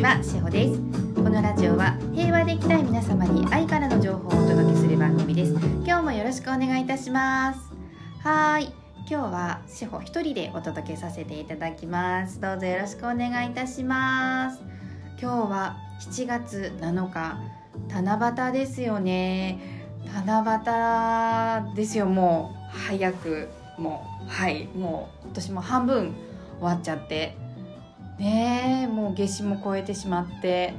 ちは、しほです。このラジオは平和で生きたい皆様に愛からの情報をお届けする番組です。今日もよろしくお願いいたします。はい。今日はしほ一人でお届けさせていただきます。どうぞよろしくお願いいたします。今日は7月7日。七夕ですよね。七夕ですよ。もう早くもうはい。もう今年も半分終わっちゃって。ねえもう夏至も超えてしまって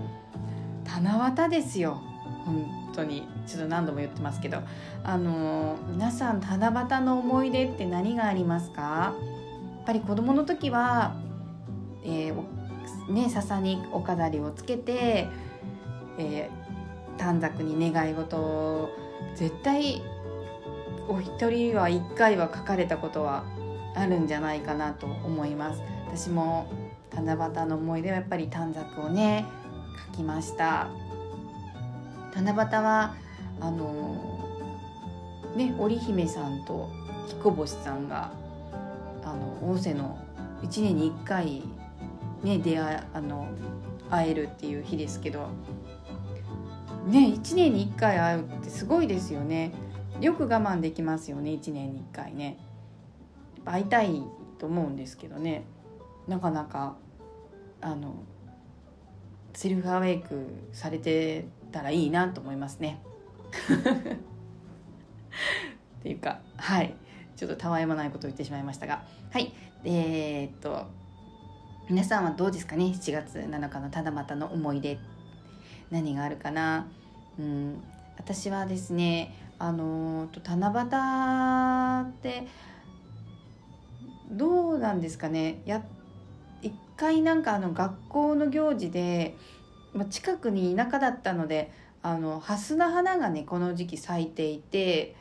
七夕ですよ。本当に。ちょっと何度も言ってますけど。あの皆さん七夕の思い出って何がありますか？やっぱり子供の時は、えー、ね笹にお飾りをつけて、えー、短冊に願い事を絶対お一人は一回は書かれたことはあるんじゃないかなと思います。私も七夕の思い出はやっぱり短冊をね書きました。七夕はあのね織姫さんと彦星さんがあの大瀬の1年に1回ね出会あの会えるっていう日ですけどね1年に1回会うってすごいですよね。よく我慢できますよね1年に1回ね。会いたいと思うんですけどね。なかなかあのセルフアウェイクされてたらいいなと思いますね。っていうかはい。ちょっとたわいもないことを言ってしまいましたが。はい。えー、っと皆さんはどうですかね？7月7日の七夕の思い出。何があるかな？うん。私はですねあの七夕ってどうなんですかね？や一回なんかあの学校の行事で、まあ、近くに田舎だったのであの蓮の花がねこの時期咲いていて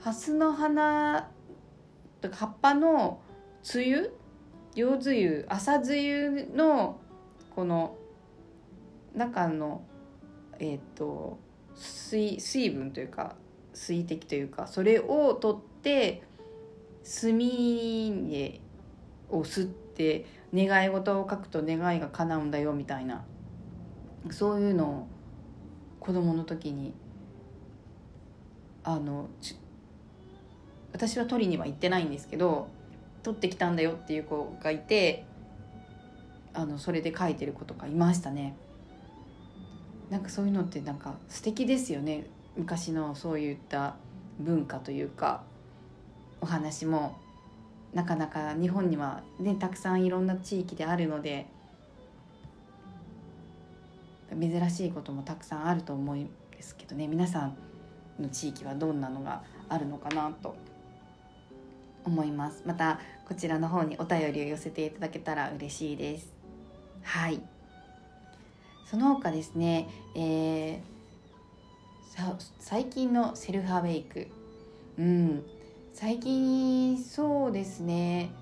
蓮の花とか葉っぱの梅雨両梅雨朝梅雨のこの中のえっ、ー、と水水分というか水滴というかそれを取って炭を吸って願い事を書くと願いが叶うんだよみたいな。そういうのを子供の時にあの私は取りには行ってないんですけど取ってきたんだよっていう子がいてあのそれで書いてる子とかいましたね。なんかそういうのってなんか素敵ですよね。昔のそういった文化というかお話も。なかなか日本にはねたくさんいろんな地域であるので珍しいこともたくさんあると思うんですけどね。皆さんの地域はどんなのがあるのかなと思います。またこちらの方にお便りを寄せていただけたら嬉しいです。はい。その他ですね、えー、最近のセルフアウェイク。うん。最近そうですね。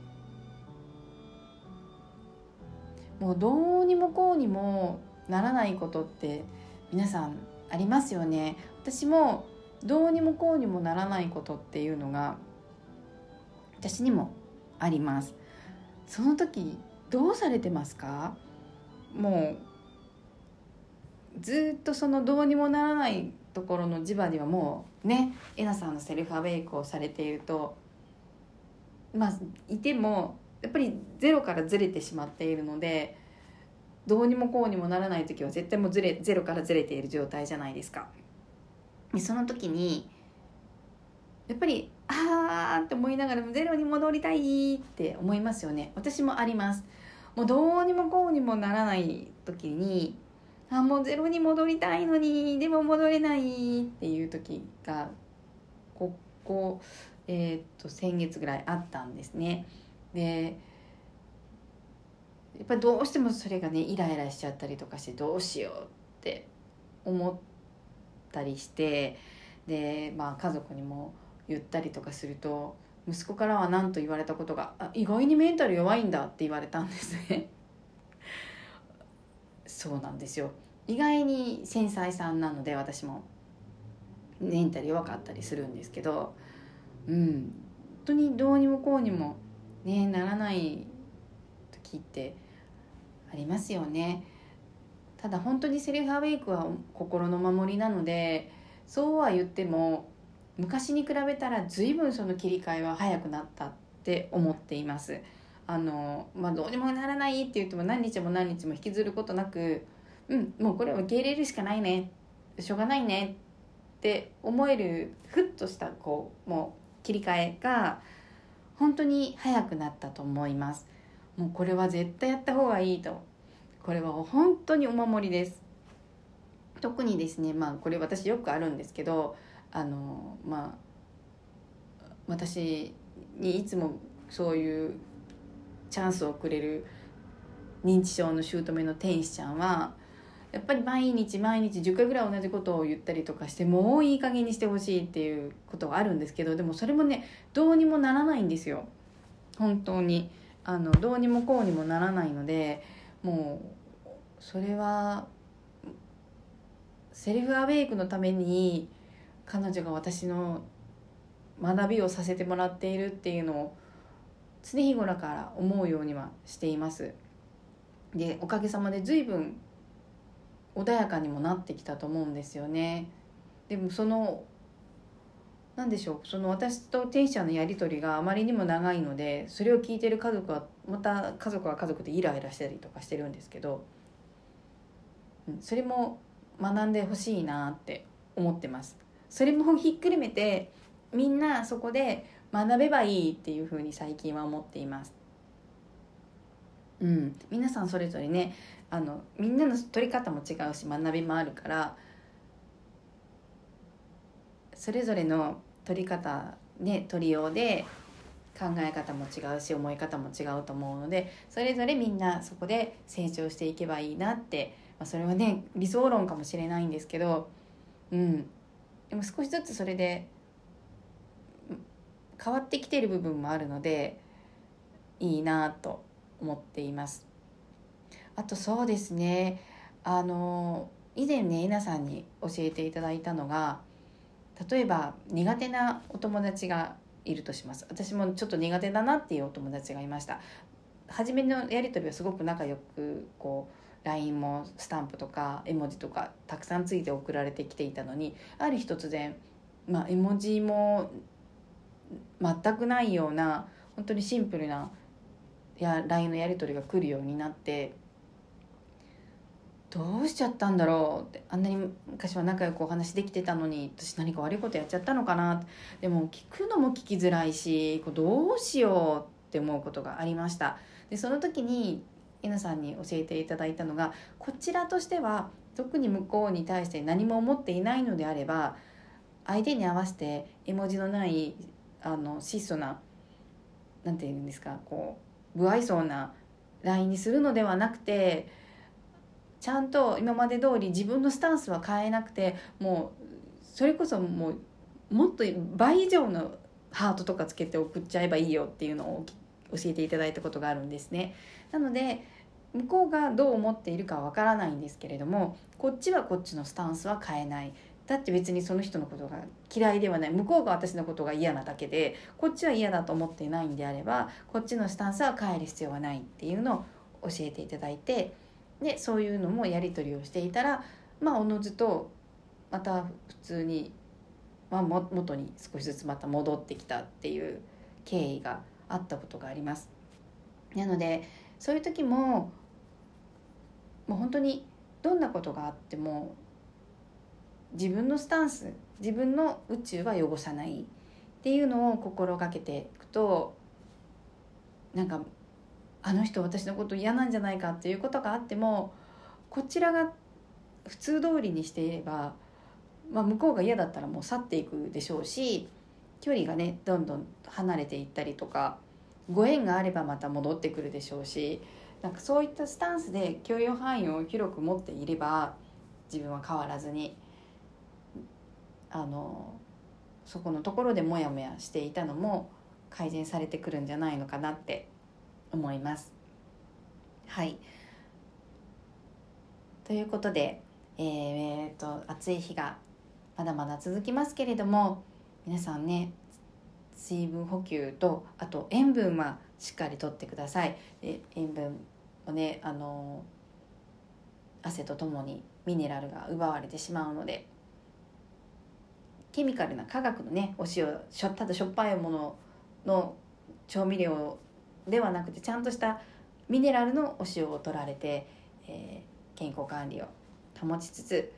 もうどうにもこうにもならないことって皆さんありますよね。私もどうにもこうにもならないことっていうのが私にもあります。その時どうされてますか？もうずっとそのどうにもならないところの磁場にはもうねえなさんのセルフアウェイクをされているとまあいてもやっぱりゼロからずれてしまっているのでどうにもこうにもならない時は絶対もうずれゼロからずれている状態じゃないですか。でその時にやっぱりあーって思いながらもゼロに戻りたいって思いますよね私もありますもうどうにもこうにもならない時にあもうゼロに戻りたいのにでも戻れないっていう時がここ、えー、っと先月ぐらいあったんですね。でやっぱどうしてもそれがねイライラしちゃったりとかしてどうしようって思ったりしてでまあ家族にも言ったりとかすると息子からは何と言われたことが「意外にメンタル弱いんだ」って言われたんですね。そうなんですよ。意外に繊細さんなので私も。メンタル弱かったりするんですけど。うん。本当にどうにもこうにもねならない時ってありますよね。ただ本当にセルフアウェイクは心の守りなのでそうは言っても昔に比べたら随分その切り替えは早くなったって思っています。あのまあどうにもならないって言っても何日も何日も引きずることなくうんもうこれは受け入れるしかないね。しょうがないねって思えるふっとしたこうもう切り替えが本当に早くなったと思います。もうこれは絶対やった方がいいと。これは本当にお守りです。特にですねまあこれ私よくあるんですけどあのまあ私にいつもそういうチャンスをくれる認知症の姑の天使ちゃんはやっぱり毎日毎日10回ぐらい同じことを言ったりとかしてもういい加減にしてほしいっていうことがあるんですけどでもそれもねどうにもならないんですよ。本当に。あのどうにもこうにもならないのでもうそれはセルフアウェイクのために彼女が私の学びをさせてもらっているっていうのを常日頃から思うようにはしています。でおかげさまで随分穏やかにもなってきたと思うんですよね。でもその何でしょう。その私と天使ちゃんのやり取りがあまりにも長いのでそれを聞いてる家族はまた家族は家族でイライラしたりとかしてるんですけどそれも学んでほしいなって思ってます。それもひっくるめてみんなそこで学べばいいっていうふうに最近は思っています。うん、皆さんそれぞれねあのみんなの取り方も違うし学びもあるからそれぞれの取り方ね取りようで考え方も違うし思い方も違うと思うのでそれぞれみんなそこで成長していけばいいなって、まあ、それはね理想論かもしれないんですけど、うん、でも少しずつそれで変わってきてる部分もあるのでいいなと思っています。あとそうですねあの以前ね稲さんに教えていただいたのが例えば苦手なお友達がいるとします私もちょっと苦手だなっていうお友達がいました初めのやり取りはすごく仲良くこう LINE もスタンプとか絵文字とかたくさんついて送られてきていたのにある日突然、まあ、絵文字も全くないような本当にシンプルなや LINE のやり取りが来るようになってどうしちゃったんだろうってあんなに昔は仲良くお話できてたのに私何か悪いことやっちゃったのかなでも聞くのも聞きづらいしどうしようって思うことがありました。でその時にえなさんに教えていただいたのがこちらとしては特に向こうに対して何も思っていないのであれば相手に合わせて絵文字のないあの質素な何て言うんですかこう不愛想な LINE にするのではなくてちゃんと今まで通り自分のスタンスは変えなくてもうそれこそもうもっと倍以上のハートとかつけて送っちゃえばいいよっていうのを教えていただいたことがあるんですね。なので向こうがどう思っているかわからないんですけれどもこっちはこっちのスタンスは変えないだって別にその人のことが嫌いではない向こうが私のことが嫌なだけでこっちは嫌だと思っていないんであればこっちのスタンスは変える必要はないっていうのを教えていただいてでそういうのもやり取りをしていたらまあおのずとまた普通に、まあ、元に少しずつまた戻ってきたっていう経緯があったことがあります。なのでそういう時ももう本当にどんなことがあっても自分のスタンス自分の宇宙は汚さないっていうのを心がけていくとなんかあの人私のこと嫌なんじゃないかっていうことがあってもこちらが普通通りにしていれば、まあ、向こうが嫌だったらもう去っていくでしょうし距離がねどんどん離れていったりとかご縁があればまた戻ってくるでしょうしなんかそういったスタンスで許容範囲を広く持っていれば自分は変わらずにあのそこのところでモヤモヤしていたのも改善されてくるんじゃないのかなって思います。はいということで、えー、えー、と暑い日がまだまだ続きますけれども皆さんね水分補給とあと塩分はしっかりとってください。で塩分をねあの汗とともにミネラルが奪われてしまうのでケミカルな化学のねお塩しょただしょっぱいものの調味料ではなくてちゃんとしたミネラルのお塩を取られて、えー、健康管理を保ちつつ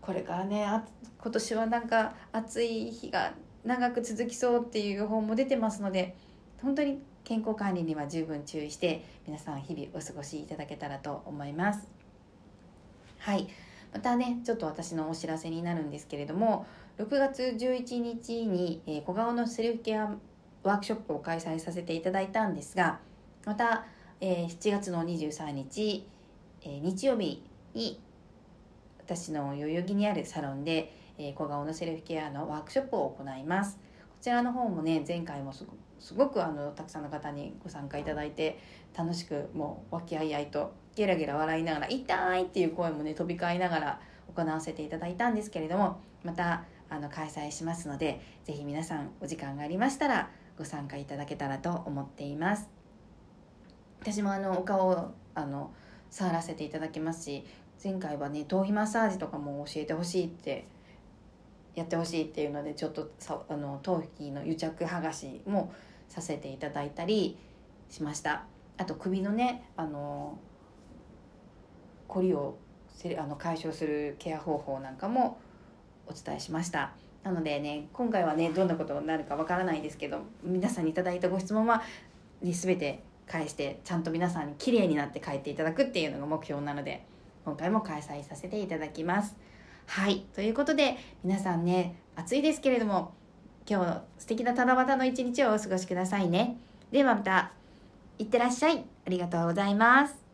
これからねあ今年はなんか暑い日が長く続きそうっていう予報も出てますので本当に健康管理には十分注意して皆さん日々お過ごしいただけたらと思います。はい。またねちょっと私のお知らせになるんですけれども6月11日に、え、小顔のセルフケアワークショップを開催させていただいたんですがまた、えー、7月の23日、え、日曜日に私の代々木にあるサロンで、え、小顔のセルフケアのワークショップを行いますこちらの方もね前回もすごくあのたくさんの方にご参加いただいて楽しくもう和気あいあいとゲラゲラ笑いながら「痛い!」っていう声もね飛び交いながら行わせていただいたんですけれどもまたあの開催しますので是非皆さんお時間がありましたらご参加いただけたらと思っています。私もあのお顔をあの触らせていただきますし前回はね頭皮マッサージとかも教えてほしいってやってほしいっていうのでちょっとさあの頭皮の癒着剥がしもさせていただいたりしました。あと首のねあの凝りをあの解消するケア方法なんかもお伝えしましたなのでね今回はねどんなことになるかわからないんですけど皆さんに頂いたご質問は、ね、全て返してちゃんと皆さんに綺麗になって帰っていただくっていうのが目標なので今回も開催させていただきます。はい。ということで、皆さんね、暑いですけれども、今日素敵な七夕の一日をお過ごしくださいね。ではまた、いってらっしゃい。ありがとうございます。